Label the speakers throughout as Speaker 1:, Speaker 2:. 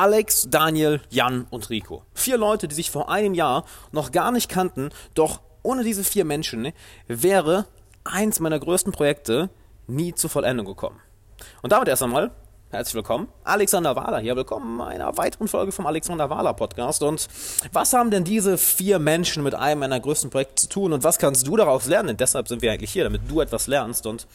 Speaker 1: Alex, Daniel, Jan und Rico. Vier Leute, die sich vor einem Jahr noch gar nicht kannten, doch ohne diese vier Menschen wäre eins meiner größten Projekte nie zur Vollendung gekommen. Und damit erst einmal Herzlich willkommen, Alexander Wahler hier. Willkommen in einer weiteren Folge vom Alexander Wahler Podcast. Und was haben denn diese vier Menschen mit einem meiner größten Projekte zu tun und was kannst du daraus lernen? Denn deshalb sind wir eigentlich hier, damit du etwas lernst. Und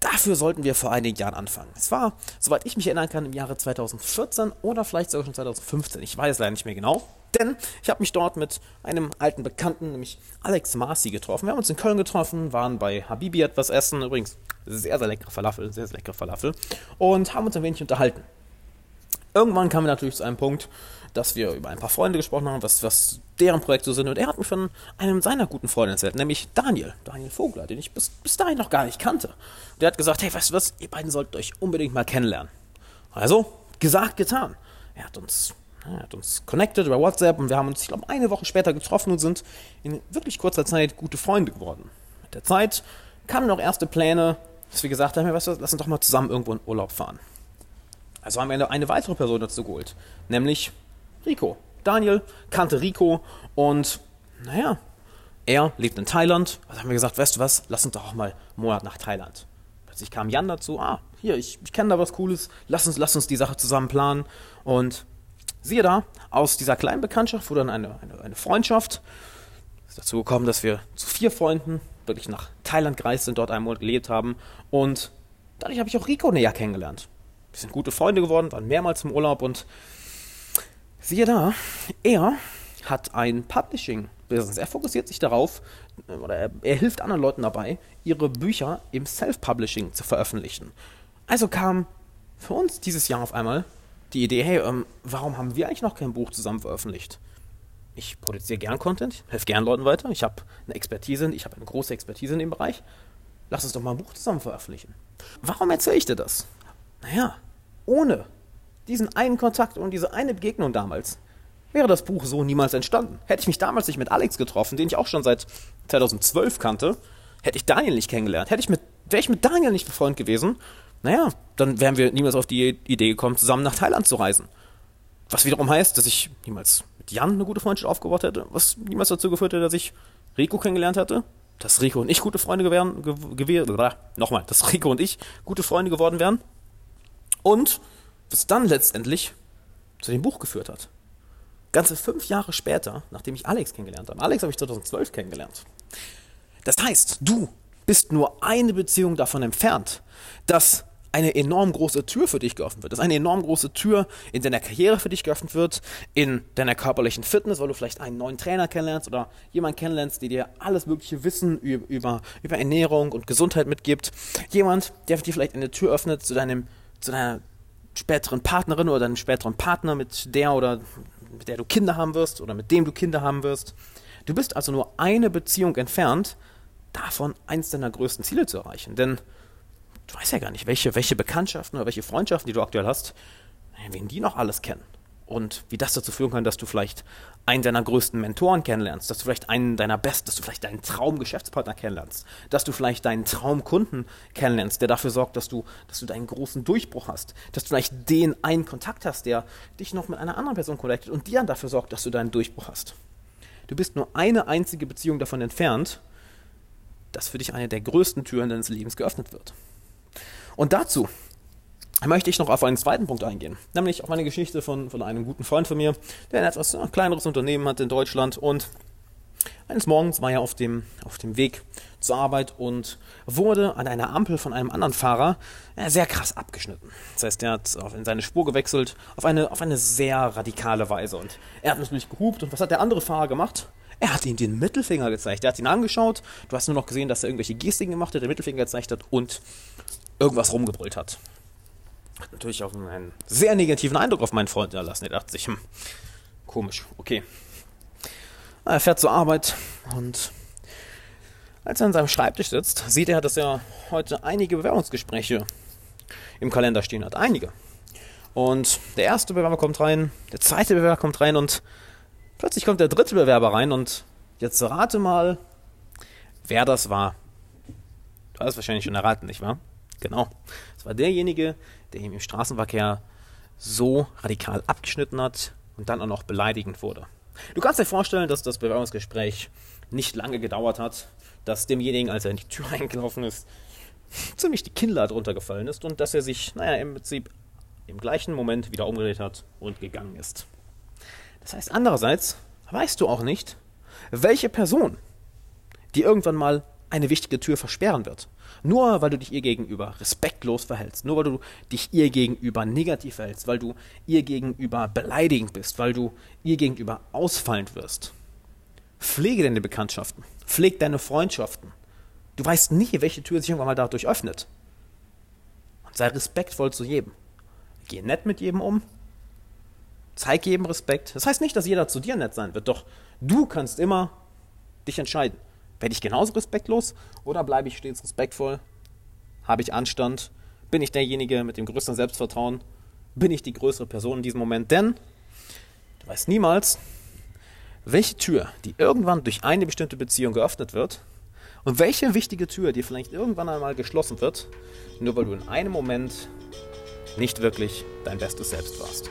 Speaker 1: dafür sollten wir vor einigen Jahren anfangen. Es war, soweit ich mich erinnern kann, im Jahre 2014 oder vielleicht sogar schon 2015. Ich weiß leider nicht mehr genau. Denn ich habe mich dort mit einem alten Bekannten, nämlich Alex Marcy, getroffen. Wir haben uns in Köln getroffen, waren bei Habibi etwas essen. Übrigens, sehr, sehr leckere Falafel, sehr, sehr leckere Falafel. Und haben uns ein wenig unterhalten. Irgendwann kamen wir natürlich zu einem Punkt, dass wir über ein paar Freunde gesprochen haben, was, was deren Projekte sind. Und er hat mir von einem seiner guten Freunde erzählt, nämlich Daniel, Daniel Vogler, den ich bis, bis dahin noch gar nicht kannte. Und der hat gesagt, hey, weißt du was, ihr beiden solltet euch unbedingt mal kennenlernen. Also, gesagt, getan. Er hat uns er hat uns connected über WhatsApp und wir haben uns, ich glaube, eine Woche später getroffen und sind in wirklich kurzer Zeit gute Freunde geworden. Mit der Zeit kamen noch erste Pläne, dass wir gesagt haben, weißt du, lass uns doch mal zusammen irgendwo in Urlaub fahren. Also haben wir eine, eine weitere Person dazu geholt, nämlich Rico. Daniel kannte Rico und naja, er lebt in Thailand. Also haben wir gesagt, weißt du was, lass uns doch auch mal einen Monat nach Thailand. Plötzlich kam Jan dazu, ah, hier, ich, ich kenne da was Cooles, lass uns, lass uns die Sache zusammen planen. Und siehe da, aus dieser kleinen Bekanntschaft wurde dann eine, eine, eine Freundschaft. Es ist dazu gekommen, dass wir zu vier Freunden wirklich nach Thailand gereist sind, dort einen Monat gelebt haben. Und dadurch habe ich auch Rico näher kennengelernt. Wir sind gute Freunde geworden, waren mehrmals im Urlaub und siehe da, er hat ein Publishing-Business. Er fokussiert sich darauf, oder er, er hilft anderen Leuten dabei, ihre Bücher im Self-Publishing zu veröffentlichen. Also kam für uns dieses Jahr auf einmal die Idee, hey, ähm, warum haben wir eigentlich noch kein Buch zusammen veröffentlicht? Ich produziere gern Content, helfe gern Leuten weiter, ich habe eine Expertise, ich habe eine große Expertise in dem Bereich. Lass uns doch mal ein Buch zusammen veröffentlichen. Warum erzähle ich dir das? Naja, ohne diesen einen Kontakt und diese eine Begegnung damals wäre das Buch so niemals entstanden. Hätte ich mich damals nicht mit Alex getroffen, den ich auch schon seit 2012 kannte, hätte ich Daniel nicht kennengelernt. Hätte ich mit, wäre ich mit Daniel nicht befreundet gewesen, naja, dann wären wir niemals auf die Idee gekommen, zusammen nach Thailand zu reisen. Was wiederum heißt, dass ich niemals mit Jan eine gute Freundschaft aufgebaut hätte, was niemals dazu geführt hätte, dass ich Rico kennengelernt hätte, dass Rico und ich gute Freunde gewähren, gewesen, nochmal, dass Rico und ich gute Freunde geworden wären und was dann letztendlich zu dem Buch geführt hat. Ganze fünf Jahre später, nachdem ich Alex kennengelernt habe. Alex habe ich 2012 kennengelernt. Das heißt, du bist nur eine Beziehung davon entfernt, dass eine enorm große Tür für dich geöffnet wird. Dass eine enorm große Tür in deiner Karriere für dich geöffnet wird, in deiner körperlichen Fitness, weil du vielleicht einen neuen Trainer kennenlernst oder jemanden kennenlernst, der dir alles mögliche Wissen über, über Ernährung und Gesundheit mitgibt. Jemand, der dir vielleicht eine Tür öffnet zu deinem, zu deiner späteren Partnerin oder deinem späteren Partner, mit der oder mit der du Kinder haben wirst oder mit dem du Kinder haben wirst. Du bist also nur eine Beziehung entfernt, davon eins deiner größten Ziele zu erreichen. Denn du weißt ja gar nicht, welche, welche Bekanntschaften oder welche Freundschaften, die du aktuell hast, wen die noch alles kennen. Und wie das dazu führen kann, dass du vielleicht einen deiner größten Mentoren kennenlernst, dass du vielleicht einen deiner besten, dass du vielleicht deinen Traumgeschäftspartner kennenlernst, dass du vielleicht deinen Traumkunden kennenlernst, der dafür sorgt, dass du, dass du deinen großen Durchbruch hast, dass du vielleicht den einen Kontakt hast, der dich noch mit einer anderen Person connectet und die dann dafür sorgt, dass du deinen Durchbruch hast. Du bist nur eine einzige Beziehung davon entfernt, dass für dich eine der größten Türen deines Lebens geöffnet wird. Und dazu möchte ich noch auf einen zweiten Punkt eingehen, nämlich auf eine Geschichte von, von einem guten Freund von mir, der ein etwas kleineres Unternehmen hat in Deutschland und eines Morgens war er auf dem, auf dem Weg zur Arbeit und wurde an einer Ampel von einem anderen Fahrer sehr krass abgeschnitten. Das heißt, er hat in seine Spur gewechselt auf eine, auf eine sehr radikale Weise und er hat natürlich gehupt und was hat der andere Fahrer gemacht? Er hat ihm den Mittelfinger gezeigt. Er hat ihn angeschaut. Du hast nur noch gesehen, dass er irgendwelche Gestiken gemacht hat, den Mittelfinger gezeigt hat und irgendwas rumgebrüllt hat. Hat natürlich auch einen sehr negativen Eindruck auf meinen Freund hinterlassen. Er dachte sich, hm, komisch, okay. Er fährt zur Arbeit und als er an seinem Schreibtisch sitzt, sieht er, dass er heute einige Bewerbungsgespräche im Kalender stehen hat. Einige. Und der erste Bewerber kommt rein, der zweite Bewerber kommt rein und plötzlich kommt der dritte Bewerber rein und jetzt rate mal, wer das war. Du hast wahrscheinlich schon erraten, nicht wahr? Genau. Es war derjenige, der ihm im Straßenverkehr so radikal abgeschnitten hat und dann auch noch beleidigend wurde. Du kannst dir vorstellen, dass das Bewerbungsgespräch nicht lange gedauert hat, dass demjenigen, als er in die Tür eingelaufen ist, ziemlich die Kinnlade runtergefallen ist und dass er sich, naja, im Prinzip im gleichen Moment wieder umgedreht hat und gegangen ist. Das heißt, andererseits weißt du auch nicht, welche Person dir irgendwann mal eine wichtige Tür versperren wird. Nur weil du dich ihr gegenüber respektlos verhältst, nur weil du dich ihr gegenüber negativ verhältst, weil du ihr gegenüber beleidigend bist, weil du ihr gegenüber ausfallend wirst. Pflege deine Bekanntschaften, pflege deine Freundschaften. Du weißt nie, welche Tür sich irgendwann mal dadurch öffnet. Und sei respektvoll zu jedem. Geh nett mit jedem um. Zeig jedem Respekt. Das heißt nicht, dass jeder zu dir nett sein wird, doch du kannst immer dich entscheiden. Werde ich genauso respektlos oder bleibe ich stets respektvoll? Habe ich Anstand? Bin ich derjenige mit dem größten Selbstvertrauen? Bin ich die größere Person in diesem Moment? Denn du weißt niemals, welche Tür, die irgendwann durch eine bestimmte Beziehung geöffnet wird, und welche wichtige Tür, die vielleicht irgendwann einmal geschlossen wird, nur weil du in einem Moment nicht wirklich dein bestes Selbst warst.